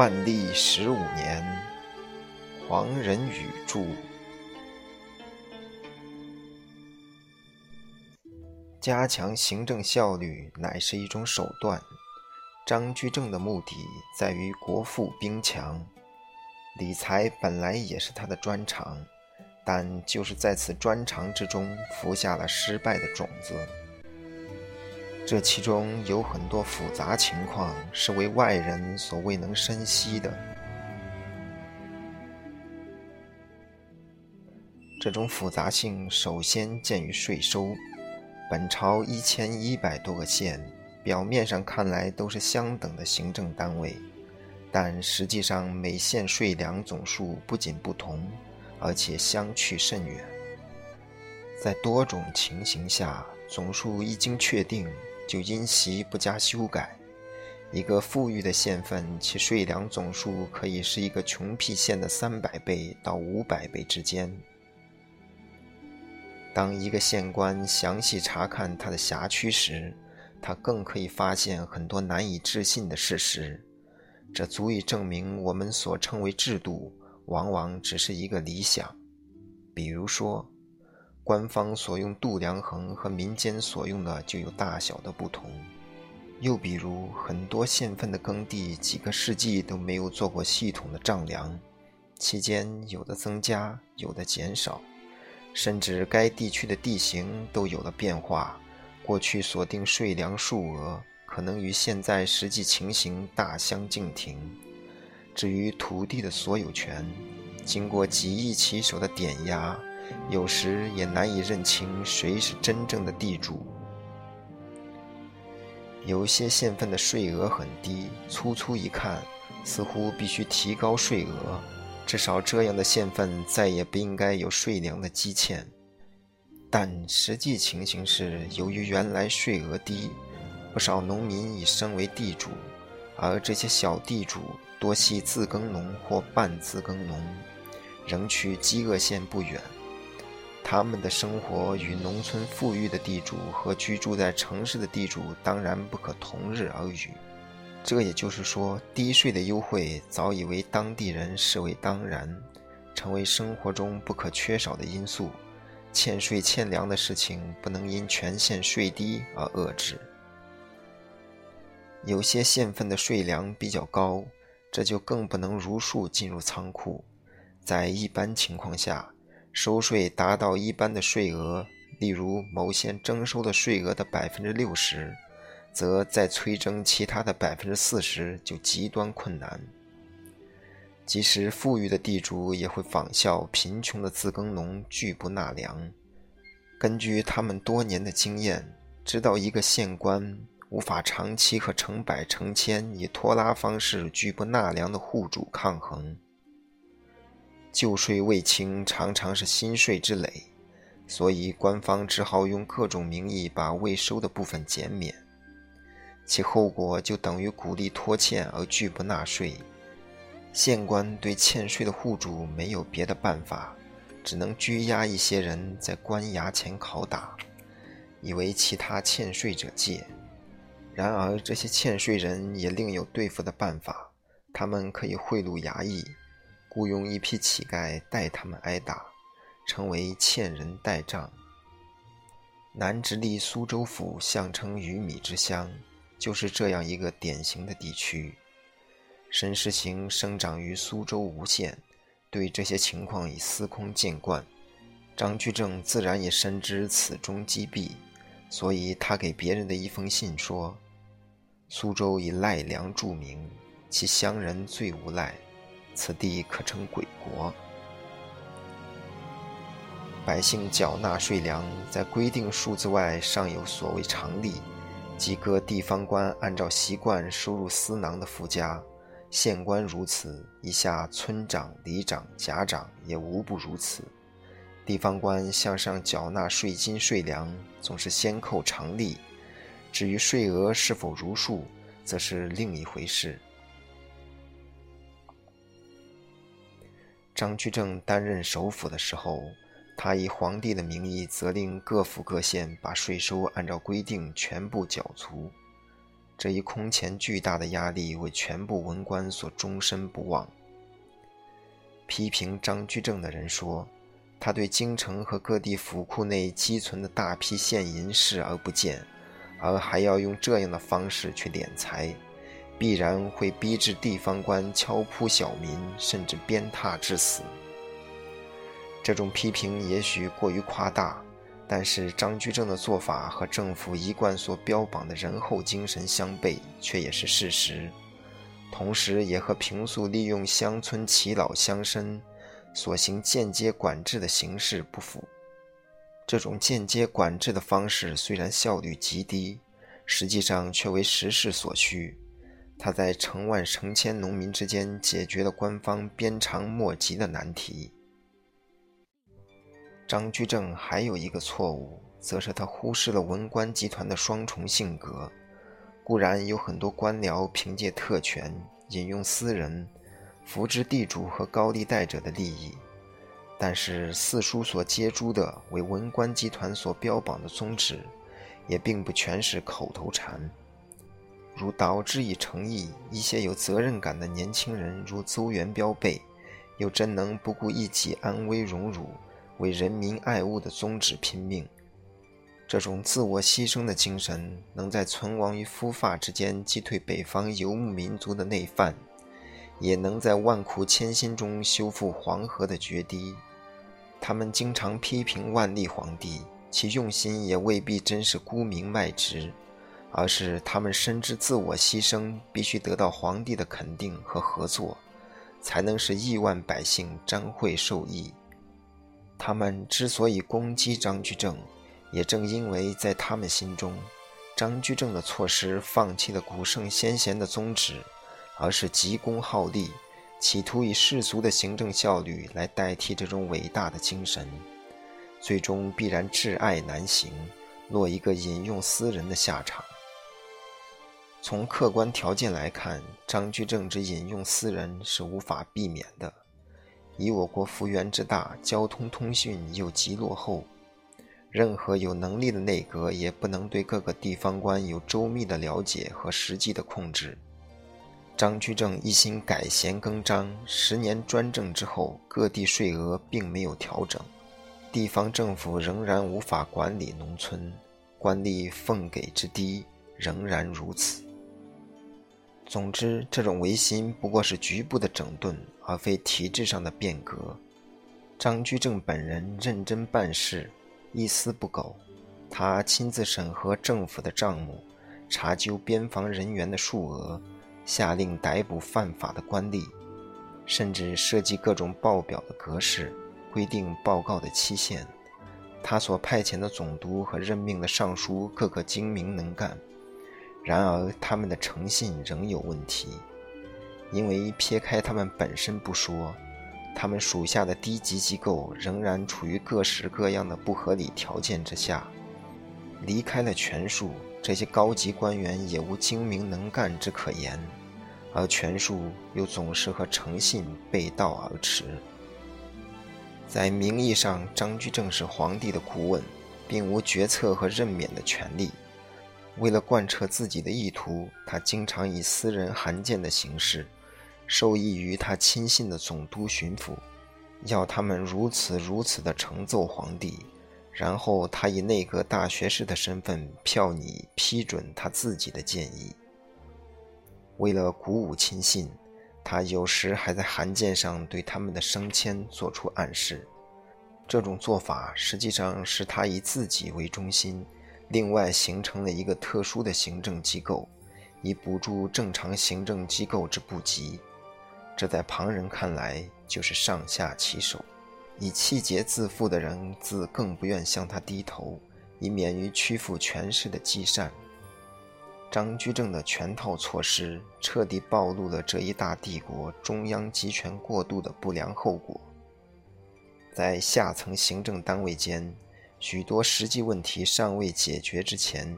万历十五年，黄仁宇著。加强行政效率乃是一种手段。张居正的目的在于国富兵强，理财本来也是他的专长，但就是在此专长之中服下了失败的种子。这其中有很多复杂情况是为外人所未能深悉的。这种复杂性首先见于税收。本朝一千一百多个县，表面上看来都是相等的行政单位，但实际上每县税粮总数不仅不同，而且相去甚远。在多种情形下，总数一经确定。就因袭不加修改，一个富裕的县份，其税粮总数可以是一个穷僻县的三百倍到五百倍之间。当一个县官详细查看他的辖区时，他更可以发现很多难以置信的事实。这足以证明我们所称为制度，往往只是一个理想。比如说。官方所用度量衡和民间所用的就有大小的不同。又比如，很多县份的耕地几个世纪都没有做过系统的丈量，期间有的增加，有的减少，甚至该地区的地形都有了变化。过去所定税粮数额，可能与现在实际情形大相径庭。至于土地的所有权，经过几易其手的点压。有时也难以认清谁是真正的地主。有些县份的税额很低，粗粗一看，似乎必须提高税额。至少这样的县份再也不应该有税粮的积欠。但实际情形是，由于原来税额低，不少农民已升为地主，而这些小地主多系自耕农或半自耕农，仍距饥饿线不远。他们的生活与农村富裕的地主和居住在城市的地主当然不可同日而语。这也就是说，低税的优惠早已为当地人视为当然，成为生活中不可缺少的因素。欠税欠粮的事情不能因全县税低而遏制。有些县份的税粮比较高，这就更不能如数进入仓库。在一般情况下。收税达到一般的税额，例如某县征收的税额的百分之六十，则再催征其他的百分之四十就极端困难。即使富裕的地主也会仿效贫穷的自耕农拒不纳粮。根据他们多年的经验，知道一个县官无法长期和成百成千以拖拉方式拒不纳粮的户主抗衡。旧税未清，常常是新税之累，所以官方只好用各种名义把未收的部分减免，其后果就等于鼓励拖欠而拒不纳税。县官对欠税的户主没有别的办法，只能拘押一些人在官衙前拷打，以为其他欠税者戒。然而这些欠税人也另有对付的办法，他们可以贿赂衙役。雇佣一批乞丐代他们挨打，成为欠人代账。南直隶苏州府相称鱼米之乡，就是这样一个典型的地区。申时行生长于苏州吴县，对这些情况已司空见惯。张居正自然也深知此中机弊，所以他给别人的一封信说：“苏州以赖粮著名，其乡人最无赖。”此地可称鬼国，百姓缴纳税粮，在规定数字外尚有所谓常例，即各地方官按照习惯收入私囊的附加，县官如此，以下村长、里长、甲长也无不如此。地方官向上缴纳税金、税粮，总是先扣常例，至于税额是否如数，则是另一回事。张居正担任首辅的时候，他以皇帝的名义责令各府各县把税收按照规定全部缴足。这一空前巨大的压力为全部文官所终身不忘。批评张居正的人说，他对京城和各地府库内积存的大批现银视而不见，而还要用这样的方式去敛财，必然会逼至地方官敲扑小民，甚至鞭挞致死。这种批评也许过于夸大。但是张居正的做法和政府一贯所标榜的仁厚精神相悖，却也是事实，同时也和平素利用乡村耆老乡绅所行间接管制的形式不符。这种间接管制的方式虽然效率极低，实际上却为时势所需。他在成万成千农民之间解决了官方鞭长莫及的难题。张居正还有一个错误，则是他忽视了文官集团的双重性格。固然有很多官僚凭借特权引用私人，扶植地主和高利贷者的利益，但是四书所接诸的为文官集团所标榜的宗旨，也并不全是口头禅。如导之以诚意，一些有责任感的年轻人如邹元标辈，又真能不顾一己安危荣辱？为人民爱物的宗旨拼命，这种自我牺牲的精神，能在存亡于夫发之间击退北方游牧民族的内犯，也能在万苦千辛中修复黄河的决堤。他们经常批评万历皇帝，其用心也未必真是沽名卖直，而是他们深知自我牺牲必须得到皇帝的肯定和合作，才能使亿万百姓沾惠受益。他们之所以攻击张居正，也正因为在他们心中，张居正的措施放弃了古圣先贤的宗旨，而是急功好利，企图以世俗的行政效率来代替这种伟大的精神，最终必然挚爱难行，落一个引用私人的下场。从客观条件来看，张居正之引用私人是无法避免的。以我国幅员之大，交通通讯又极落后，任何有能力的内阁也不能对各个地方官有周密的了解和实际的控制。张居正一心改弦更张，十年专政之后，各地税额并没有调整，地方政府仍然无法管理农村，官吏俸给之低仍然如此。总之，这种维新不过是局部的整顿，而非体制上的变革。张居正本人认真办事，一丝不苟。他亲自审核政府的账目，查究边防人员的数额，下令逮捕犯法的官吏，甚至设计各种报表的格式，规定报告的期限。他所派遣的总督和任命的尚书，个个精明能干。然而，他们的诚信仍有问题，因为撇开他们本身不说，他们属下的低级机构仍然处于各式各样的不合理条件之下。离开了权术，这些高级官员也无精明能干之可言，而权术又总是和诚信背道而驰。在名义上，张居正是皇帝的顾问，并无决策和任免的权利。为了贯彻自己的意图，他经常以私人函件的形式，授意于他亲信的总督、巡抚，要他们如此如此的呈奏皇帝，然后他以内阁大学士的身份票拟批准他自己的建议。为了鼓舞亲信，他有时还在函件上对他们的升迁做出暗示。这种做法实际上是他以自己为中心。另外形成了一个特殊的行政机构，以补助正常行政机构之不及。这在旁人看来就是上下其手。以气节自负的人自更不愿向他低头，以免于屈服权势的积善。张居正的全套措施彻底暴露了这一大帝国中央集权过度的不良后果。在下层行政单位间。许多实际问题尚未解决之前，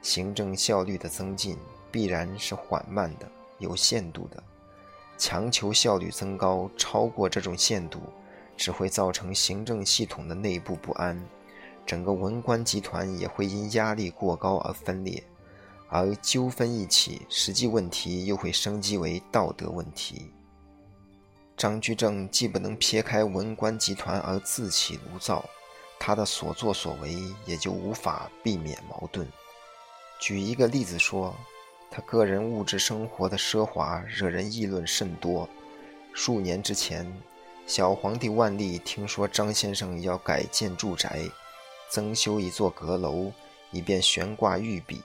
行政效率的增进必然是缓慢的、有限度的。强求效率增高超过这种限度，只会造成行政系统的内部不安，整个文官集团也会因压力过高而分裂，而纠纷一起，实际问题又会升级为道德问题。张居正既不能撇开文官集团而自起炉灶，他的所作所为也就无法避免矛盾。举一个例子说，他个人物质生活的奢华惹人议论甚多。数年之前，小皇帝万历听说张先生要改建住宅，增修一座阁楼，以便悬挂御笔，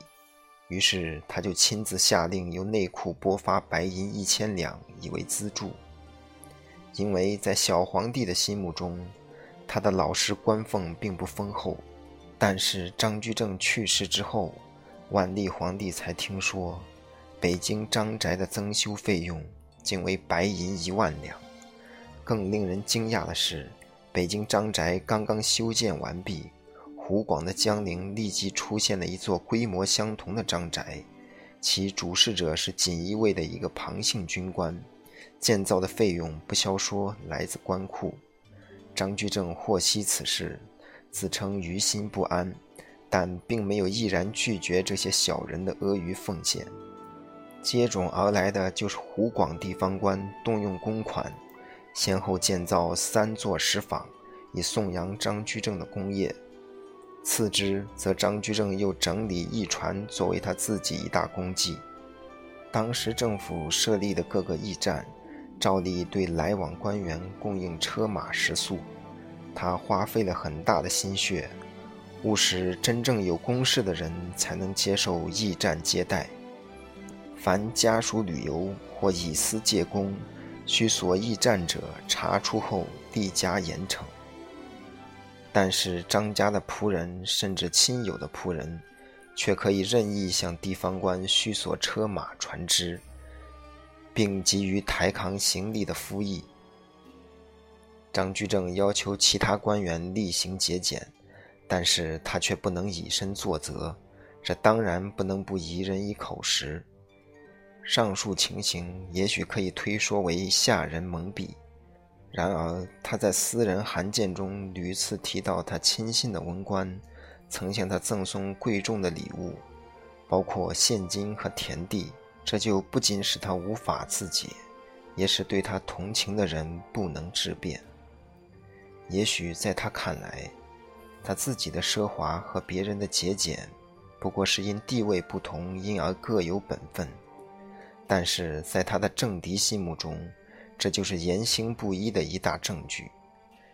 于是他就亲自下令由内库拨发白银一千两以为资助。因为在小皇帝的心目中，他的老师官俸并不丰厚，但是张居正去世之后，万历皇帝才听说，北京张宅的增修费用。仅为白银一万两。更令人惊讶的是，北京张宅刚刚修建完毕，湖广的江陵立即出现了一座规模相同的张宅，其主事者是锦衣卫的一个庞姓军官，建造的费用不消说来自官库。张居正获悉此事，自称于心不安，但并没有毅然拒绝这些小人的阿谀奉献。接踵而来的就是湖广地方官动用公款，先后建造三座石坊，以颂扬张居正的功业。次之，则张居正又整理驿船，作为他自己一大功绩。当时政府设立的各个驿站，照例对来往官员供应车马食宿，他花费了很大的心血，务使真正有公事的人才能接受驿站接待。凡家属旅游或以私借公，需所驿站者查出后立加严惩。但是张家的仆人甚至亲友的仆人，却可以任意向地方官需索车马船只，并给予抬扛行李的夫役。张居正要求其他官员厉行节俭，但是他却不能以身作则，这当然不能不疑人以口实。上述情形也许可以推说为下人蒙蔽，然而他在私人函件中屡次提到，他亲信的文官曾向他赠送贵重的礼物，包括现金和田地，这就不仅使他无法自解，也使对他同情的人不能自辩。也许在他看来，他自己的奢华和别人的节俭，不过是因地位不同，因而各有本分。但是在他的政敌心目中，这就是言行不一的一大证据；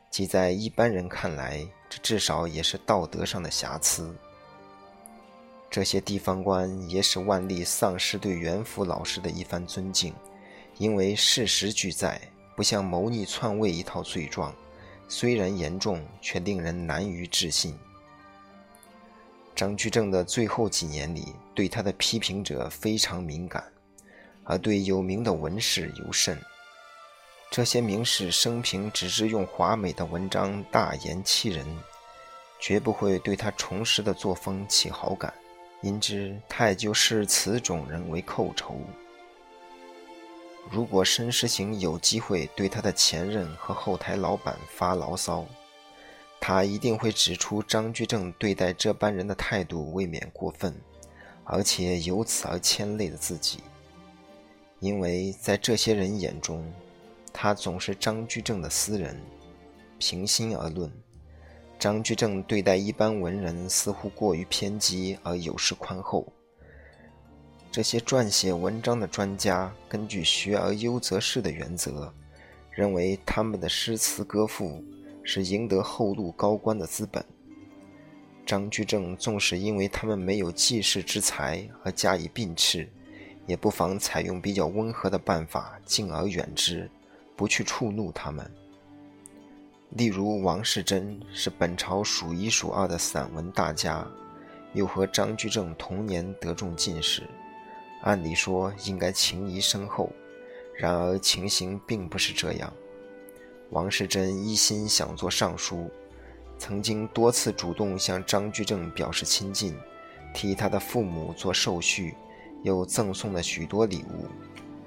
即在一般人看来，这至少也是道德上的瑕疵。这些地方官也使万历丧失对袁福老师的一番尊敬，因为事实俱在，不像谋逆篡位一套罪状，虽然严重，却令人难于置信。张居正的最后几年里，对他的批评者非常敏感。而对有名的文士尤甚，这些名士生平只是用华美的文章大言欺人，绝不会对他重拾的作风起好感，因之他也就视此种人为寇仇。如果申时行有机会对他的前任和后台老板发牢骚，他一定会指出张居正对待这般人的态度未免过分，而且由此而牵累了自己。因为在这些人眼中，他总是张居正的私人。平心而论，张居正对待一般文人似乎过于偏激而有失宽厚。这些撰写文章的专家根据学而优则仕的原则，认为他们的诗词歌赋是赢得后路高官的资本。张居正纵使因为他们没有济世之才而加以训斥。也不妨采用比较温和的办法，敬而远之，不去触怒他们。例如王世贞是本朝数一数二的散文大家，又和张居正同年得中进士，按理说应该情谊深厚，然而情形并不是这样。王世贞一心想做尚书，曾经多次主动向张居正表示亲近，替他的父母做寿序。又赠送了许多礼物，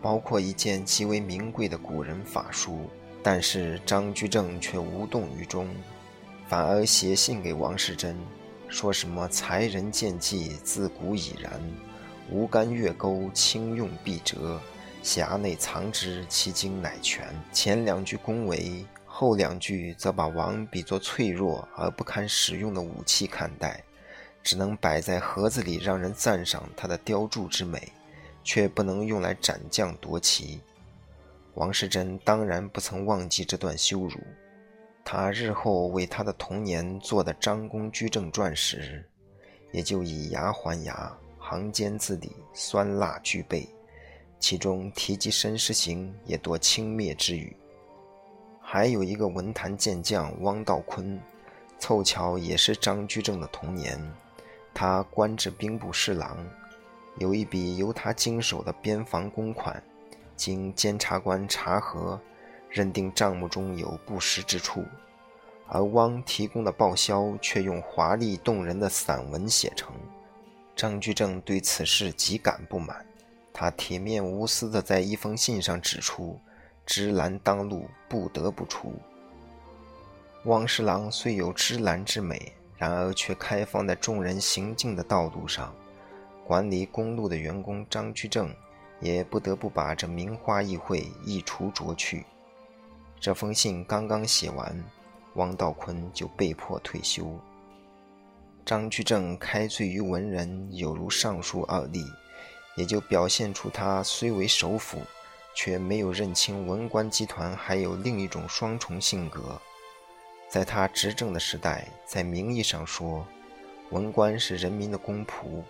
包括一件极为名贵的古人法书。但是张居正却无动于衷，反而写信给王世贞，说什么“才人见计，自古已然，无干月钩，轻用必折。匣内藏之，其精乃全。前两句恭维，后两句则把王比作脆弱而不堪使用的武器看待，只能摆在盒子里让人赞赏它的雕铸之美，却不能用来斩将夺旗。王世贞当然不曾忘记这段羞辱。他日后为他的童年做的《张公居正传》时，也就以牙还牙，行间字里酸辣俱备，其中提及申时行也多轻蔑之语。还有一个文坛健将汪道坤，凑巧也是张居正的童年，他官至兵部侍郎，有一笔由他经手的边防公款，经监察官查核。认定账目中有不实之处，而汪提供的报销却用华丽动人的散文写成。张居正对此事极感不满，他铁面无私地在一封信上指出：“芝兰当路，不得不出。”汪侍郎虽有芝兰之美，然而却开放在众人行进的道路上。管理公路的员工张居正也不得不把这名花一卉一除掇去。这封信刚刚写完，汪道坤就被迫退休。张居正开罪于文人，有如上述二例，也就表现出他虽为首辅，却没有认清文官集团还有另一种双重性格。在他执政的时代，在名义上说，文官是人民的公仆，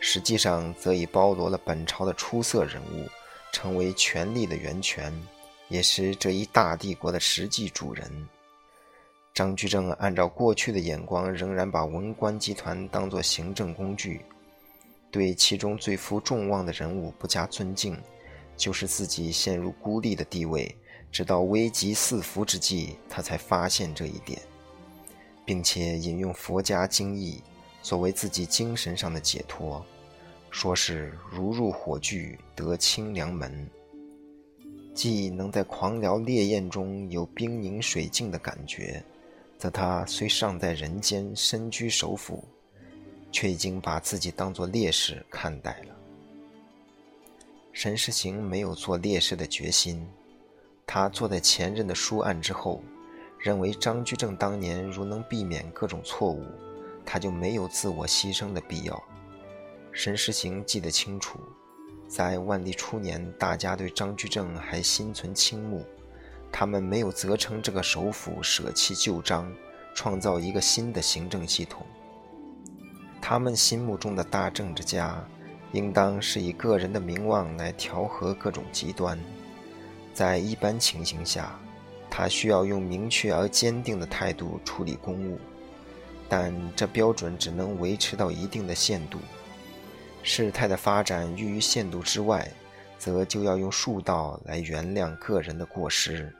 实际上则已包罗了本朝的出色人物，成为权力的源泉。也是这一大帝国的实际主人。张居正按照过去的眼光，仍然把文官集团当作行政工具，对其中最负众望的人物不加尊敬，就是自己陷入孤立的地位。直到危急四伏之际，他才发现这一点，并且引用佛家经义作为自己精神上的解脱，说是如入火炬，得清凉门。既能在狂燎烈焰中有冰凝水静的感觉，则他虽尚在人间身居首府，却已经把自己当作烈士看待了。沈世行没有做烈士的决心，他坐在前任的书案之后，认为张居正当年如能避免各种错误，他就没有自我牺牲的必要。沈世行记得清楚。在万历初年，大家对张居正还心存倾慕，他们没有责成这个首辅舍弃旧章，创造一个新的行政系统。他们心目中的大政治家，应当是以个人的名望来调和各种极端。在一般情形下，他需要用明确而坚定的态度处理公务，但这标准只能维持到一定的限度。事态的发展逾于限度之外，则就要用术道来原谅个人的过失。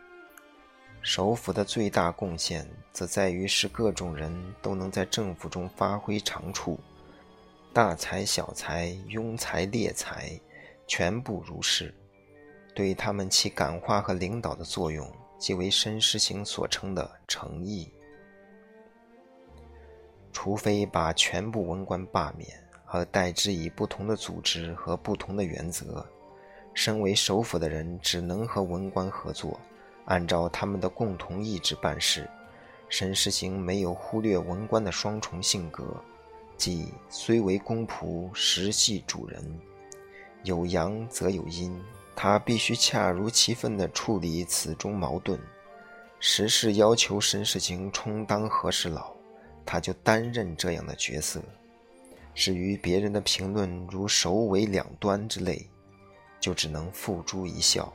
首辅的最大贡献，则在于使各种人都能在政府中发挥长处，大才小才、庸才劣才，全部如是。对他们起感化和领导的作用，即为申时行所称的诚意。除非把全部文官罢免。而代之以不同的组织和不同的原则，身为首辅的人只能和文官合作，按照他们的共同意志办事。沈世行没有忽略文官的双重性格，即虽为公仆，实系主人，有阳则有阴，他必须恰如其分地处理此中矛盾。时事要求沈世行充当和事佬，他就担任这样的角色。至于别人的评论，如首尾两端之类，就只能付诸一笑。